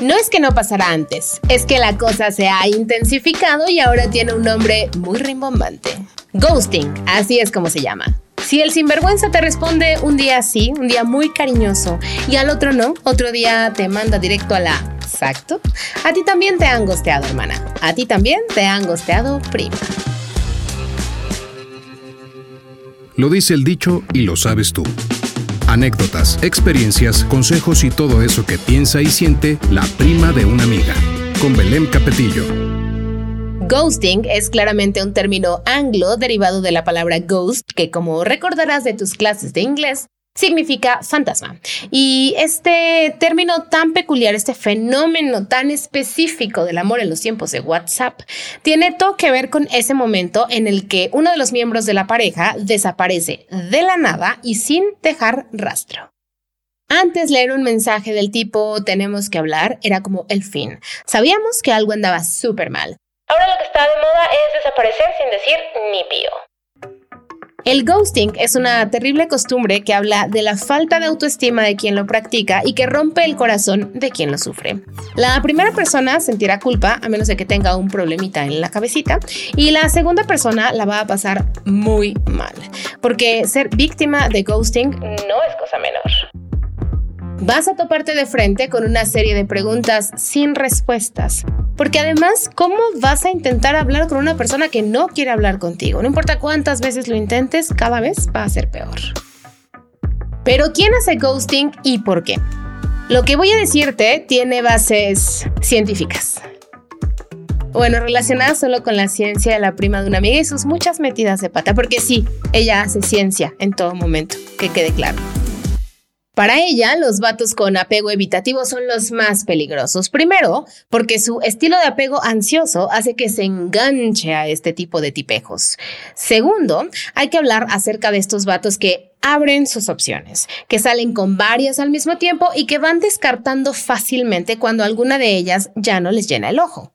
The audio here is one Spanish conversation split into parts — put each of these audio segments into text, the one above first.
No es que no pasara antes, es que la cosa se ha intensificado y ahora tiene un nombre muy rimbombante. Ghosting, así es como se llama. Si el sinvergüenza te responde un día sí, un día muy cariñoso, y al otro no, otro día te manda directo a la exacto, a ti también te han gosteado, hermana. A ti también te han gosteado, prima. Lo dice el dicho y lo sabes tú. Anécdotas, experiencias, consejos y todo eso que piensa y siente la prima de una amiga. Con Belén Capetillo. Ghosting es claramente un término anglo derivado de la palabra ghost, que como recordarás de tus clases de inglés, significa fantasma. Y este término tan peculiar, este fenómeno tan específico del amor en los tiempos de WhatsApp, tiene todo que ver con ese momento en el que uno de los miembros de la pareja desaparece de la nada y sin dejar rastro. Antes leer un mensaje del tipo tenemos que hablar era como el fin. Sabíamos que algo andaba súper mal. Ahora lo que está de moda es desaparecer sin decir ni pío. El ghosting es una terrible costumbre que habla de la falta de autoestima de quien lo practica y que rompe el corazón de quien lo sufre. La primera persona sentirá culpa a menos de que tenga un problemita en la cabecita y la segunda persona la va a pasar muy mal, porque ser víctima de ghosting no es cosa menor vas a toparte de frente con una serie de preguntas sin respuestas. Porque además, ¿cómo vas a intentar hablar con una persona que no quiere hablar contigo? No importa cuántas veces lo intentes, cada vez va a ser peor. Pero ¿quién hace ghosting y por qué? Lo que voy a decirte tiene bases científicas. Bueno, relacionadas solo con la ciencia de la prima de una amiga y sus muchas metidas de pata, porque sí, ella hace ciencia en todo momento, que quede claro. Para ella, los vatos con apego evitativo son los más peligrosos. Primero, porque su estilo de apego ansioso hace que se enganche a este tipo de tipejos. Segundo, hay que hablar acerca de estos vatos que abren sus opciones, que salen con varias al mismo tiempo y que van descartando fácilmente cuando alguna de ellas ya no les llena el ojo.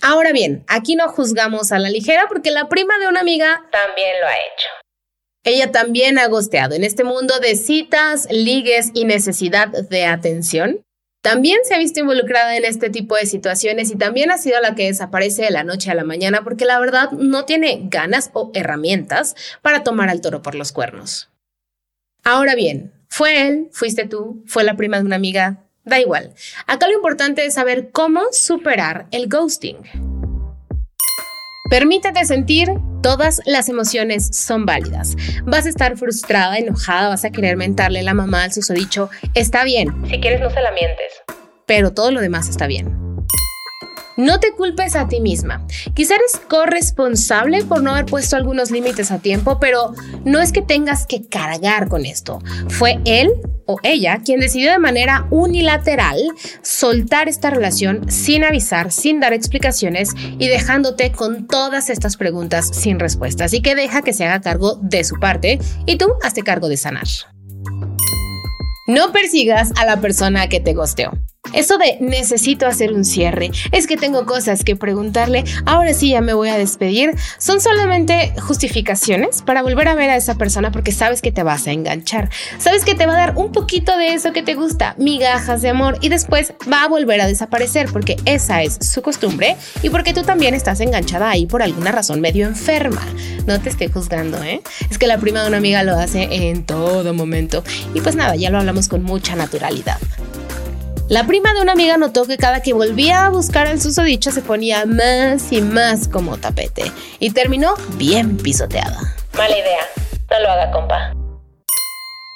Ahora bien, aquí no juzgamos a la ligera porque la prima de una amiga también lo ha hecho. Ella también ha gosteado en este mundo de citas, ligues y necesidad de atención. También se ha visto involucrada en este tipo de situaciones y también ha sido la que desaparece de la noche a la mañana porque la verdad no tiene ganas o herramientas para tomar al toro por los cuernos. Ahora bien, fue él, fuiste tú, fue la prima de una amiga, da igual. Acá lo importante es saber cómo superar el ghosting. Permítete sentir, todas las emociones son válidas. Vas a estar frustrada, enojada, vas a querer mentarle a la mamá al susodicho, está bien. Si quieres no se la mientes. Pero todo lo demás está bien. No te culpes a ti misma. Quizá eres corresponsable por no haber puesto algunos límites a tiempo, pero no es que tengas que cargar con esto. Fue él o ella quien decidió de manera unilateral soltar esta relación sin avisar, sin dar explicaciones y dejándote con todas estas preguntas sin respuesta. Así que deja que se haga cargo de su parte y tú hazte cargo de sanar. No persigas a la persona que te gosteó. Eso de necesito hacer un cierre, es que tengo cosas que preguntarle, ahora sí ya me voy a despedir, son solamente justificaciones para volver a ver a esa persona porque sabes que te vas a enganchar, sabes que te va a dar un poquito de eso que te gusta, migajas de amor y después va a volver a desaparecer porque esa es su costumbre y porque tú también estás enganchada ahí por alguna razón medio enferma. No te estoy juzgando, ¿eh? Es que la prima de una amiga lo hace en todo momento y pues nada, ya lo hablamos con mucha naturalidad. La prima de una amiga notó que cada que volvía a buscar al susodicho se ponía más y más como tapete y terminó bien pisoteada. Mala idea, no lo haga, compa.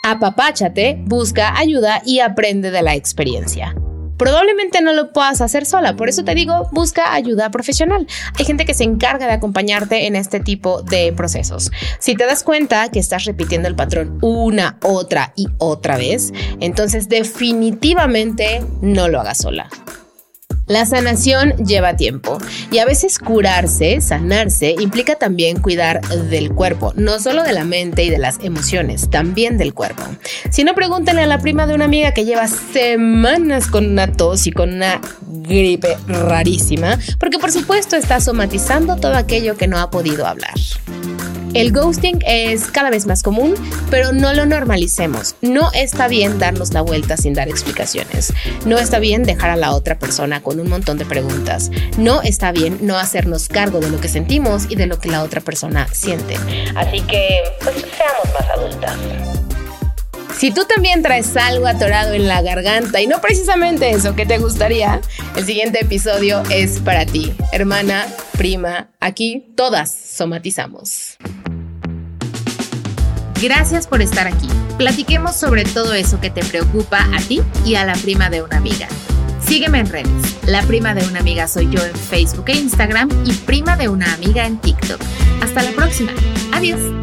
Apapáchate, busca ayuda y aprende de la experiencia probablemente no lo puedas hacer sola. Por eso te digo, busca ayuda profesional. Hay gente que se encarga de acompañarte en este tipo de procesos. Si te das cuenta que estás repitiendo el patrón una, otra y otra vez, entonces definitivamente no lo hagas sola. La sanación lleva tiempo y a veces curarse, sanarse, implica también cuidar del cuerpo, no solo de la mente y de las emociones, también del cuerpo. Si no, pregúntale a la prima de una amiga que lleva semanas con una tos y con una gripe rarísima, porque por supuesto está somatizando todo aquello que no ha podido hablar. El ghosting es cada vez más común, pero no lo normalicemos. No está bien darnos la vuelta sin dar explicaciones. No está bien dejar a la otra persona con un montón de preguntas. No está bien no hacernos cargo de lo que sentimos y de lo que la otra persona siente. Así que, pues seamos más adultas. Si tú también traes algo atorado en la garganta y no precisamente eso que te gustaría, el siguiente episodio es para ti, hermana, prima, aquí todas somatizamos. Gracias por estar aquí. Platiquemos sobre todo eso que te preocupa a ti y a la prima de una amiga. Sígueme en redes. La prima de una amiga soy yo en Facebook e Instagram y prima de una amiga en TikTok. Hasta la próxima. Adiós.